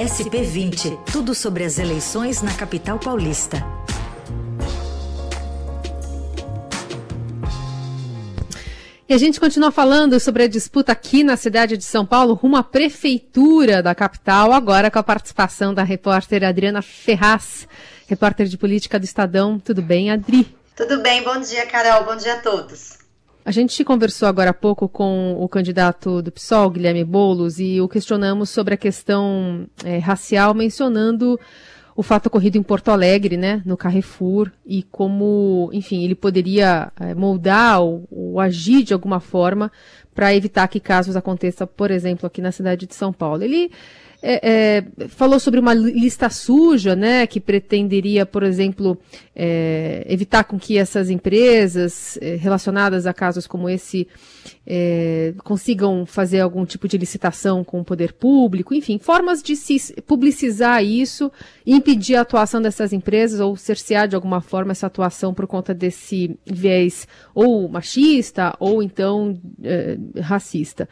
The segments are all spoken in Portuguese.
SP20, tudo sobre as eleições na capital paulista. E a gente continua falando sobre a disputa aqui na cidade de São Paulo, rumo à prefeitura da capital, agora com a participação da repórter Adriana Ferraz, repórter de política do Estadão. Tudo bem, Adri? Tudo bem, bom dia, Carol, bom dia a todos. A gente conversou agora há pouco com o candidato do PSOL, Guilherme Boulos, e o questionamos sobre a questão é, racial, mencionando o fato ocorrido em Porto Alegre, né, no Carrefour, e como, enfim, ele poderia é, moldar ou, ou, agir de alguma forma para evitar que casos aconteçam, por exemplo, aqui na cidade de São Paulo. Ele é, é, falou sobre uma lista suja, né, que pretenderia, por exemplo, é, evitar com que essas empresas é, relacionadas a casos como esse é, consigam fazer algum tipo de licitação com o poder público, enfim, formas de se publicizar isso impedir a atuação dessas empresas ou cercear de alguma forma essa atuação por conta desse viés ou machista ou então é, racista.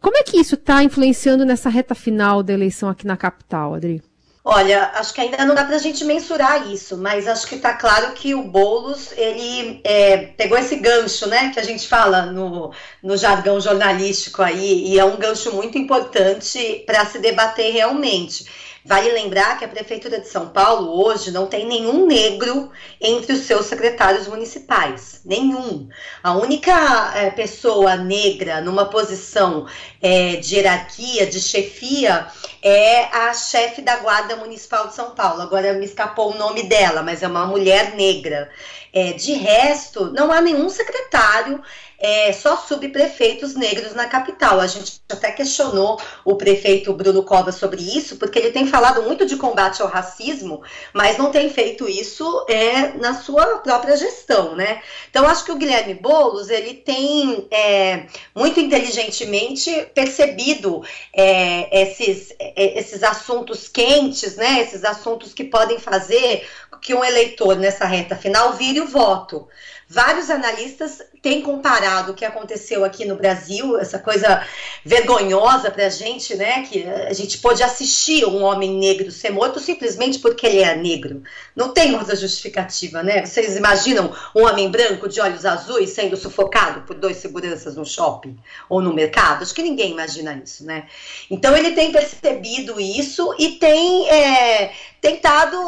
Como é que isso está influenciando nessa reta final da eleição aqui na capital, Adri? Olha, acho que ainda não dá para a gente mensurar isso, mas acho que está claro que o Boulos ele é, pegou esse gancho, né, que a gente fala no, no jargão jornalístico aí, e é um gancho muito importante para se debater realmente. Vale lembrar que a Prefeitura de São Paulo hoje não tem nenhum negro entre os seus secretários municipais. Nenhum. A única é, pessoa negra numa posição é, de hierarquia, de chefia, é a chefe da Guarda Municipal de São Paulo. Agora me escapou o nome dela, mas é uma mulher negra. É, de resto, não há nenhum secretário é, só subprefeitos negros na capital. A gente até questionou o prefeito Bruno Covas sobre isso, porque ele tem falado muito de combate ao racismo, mas não tem feito isso é, na sua própria gestão, né? Então, acho que o Guilherme Boulos, ele tem é, muito inteligentemente percebido é, esses, é, esses assuntos quentes, né? Esses assuntos que podem fazer que um eleitor nessa reta final vire o voto. Vários analistas têm comparado o que aconteceu aqui no Brasil, essa coisa vergonhosa para a gente, né? Que a gente pôde assistir um homem negro ser morto simplesmente porque ele é negro. Não tem outra justificativa, né? Vocês imaginam um homem branco de olhos azuis sendo sufocado por dois seguranças no shopping ou no mercado? Acho que ninguém imagina isso, né? Então ele tem percebido isso e tem é, tentado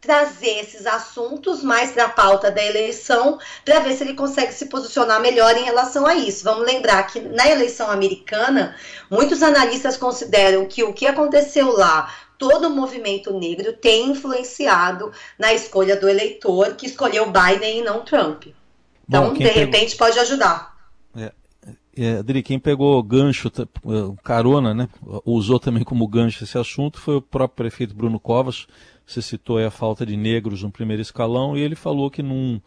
trazer esses assuntos mais para a pauta da eleição, para ver se ele consegue se posicionar melhor em relação a isso. Vamos lembrar que na eleição americana, muitos analistas consideram que o que aconteceu lá todo o movimento negro tem influenciado na escolha do eleitor que escolheu Biden e não Trump. Então, Bom, de repente, pode ajudar. É, é, Adri, quem pegou gancho, carona, né, usou também como gancho esse assunto foi o próprio prefeito Bruno Covas, você citou a falta de negros no primeiro escalão e ele falou que num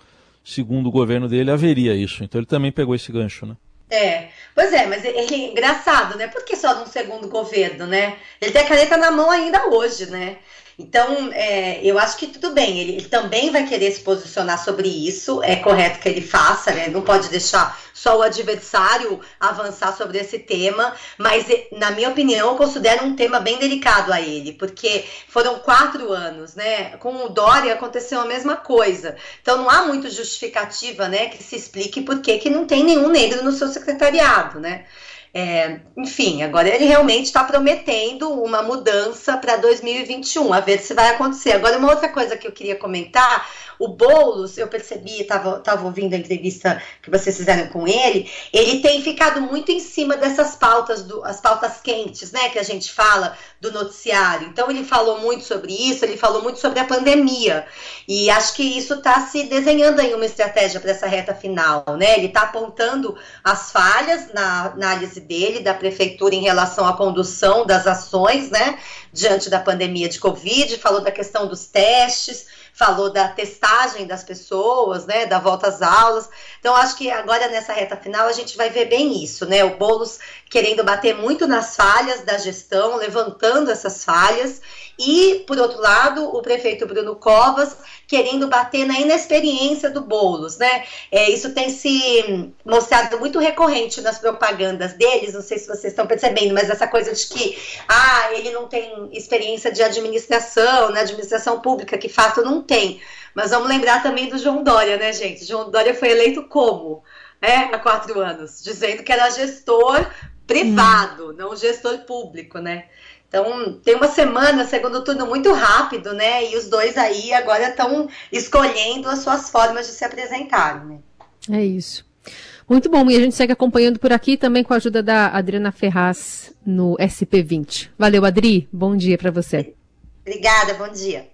segundo governo dele haveria isso. Então ele também pegou esse gancho, né? É, pois é, mas é, é engraçado, né? Por que só num segundo governo, né? Ele tem a caneta na mão ainda hoje, né? Então, é, eu acho que tudo bem, ele, ele, também vai querer se posicionar sobre isso, é correto que ele faça, né? Não pode deixar só o adversário avançar sobre esse tema, mas, na minha opinião, eu considero um tema bem delicado a ele, porque foram quatro anos, né? Com o Dória aconteceu a mesma coisa. Então, não há muito justificativa, né, que se explique por que não tem nenhum negro no seu secretariado, né? É, enfim, agora ele realmente está prometendo uma mudança para 2021, a ver se vai acontecer. Agora, uma outra coisa que eu queria comentar: o Boulos, eu percebi, estava ouvindo a entrevista que vocês fizeram com ele, ele tem ficado muito em cima dessas pautas, do, as pautas quentes, né, que a gente fala do noticiário. Então, ele falou muito sobre isso, ele falou muito sobre a pandemia. E acho que isso está se desenhando aí uma estratégia para essa reta final, né? Ele está apontando as falhas na análise dele, da prefeitura, em relação à condução das ações, né, diante da pandemia de Covid, falou da questão dos testes, falou da testagem das pessoas, né, da volta às aulas. Então, acho que agora nessa reta final a gente vai ver bem isso, né? O Boulos querendo bater muito nas falhas da gestão, levantando essas falhas, e, por outro lado, o prefeito Bruno Covas querendo bater na inexperiência do Boulos, né? É, isso tem se mostrado muito recorrente nas propagandas deles, não sei se vocês estão percebendo, mas essa coisa de que, ah, ele não tem experiência de administração, na né, administração pública, que fato não tem. Mas vamos lembrar também do João Dória, né, gente? João Dória foi eleito como? É, há quatro anos, dizendo que era gestor privado, hum. não gestor público, né? Então, tem uma semana, segundo turno, muito rápido, né? E os dois aí agora estão escolhendo as suas formas de se apresentar, né? É isso. Muito bom, e a gente segue acompanhando por aqui também com a ajuda da Adriana Ferraz no SP20. Valeu, Adri, bom dia para você. Obrigada, bom dia.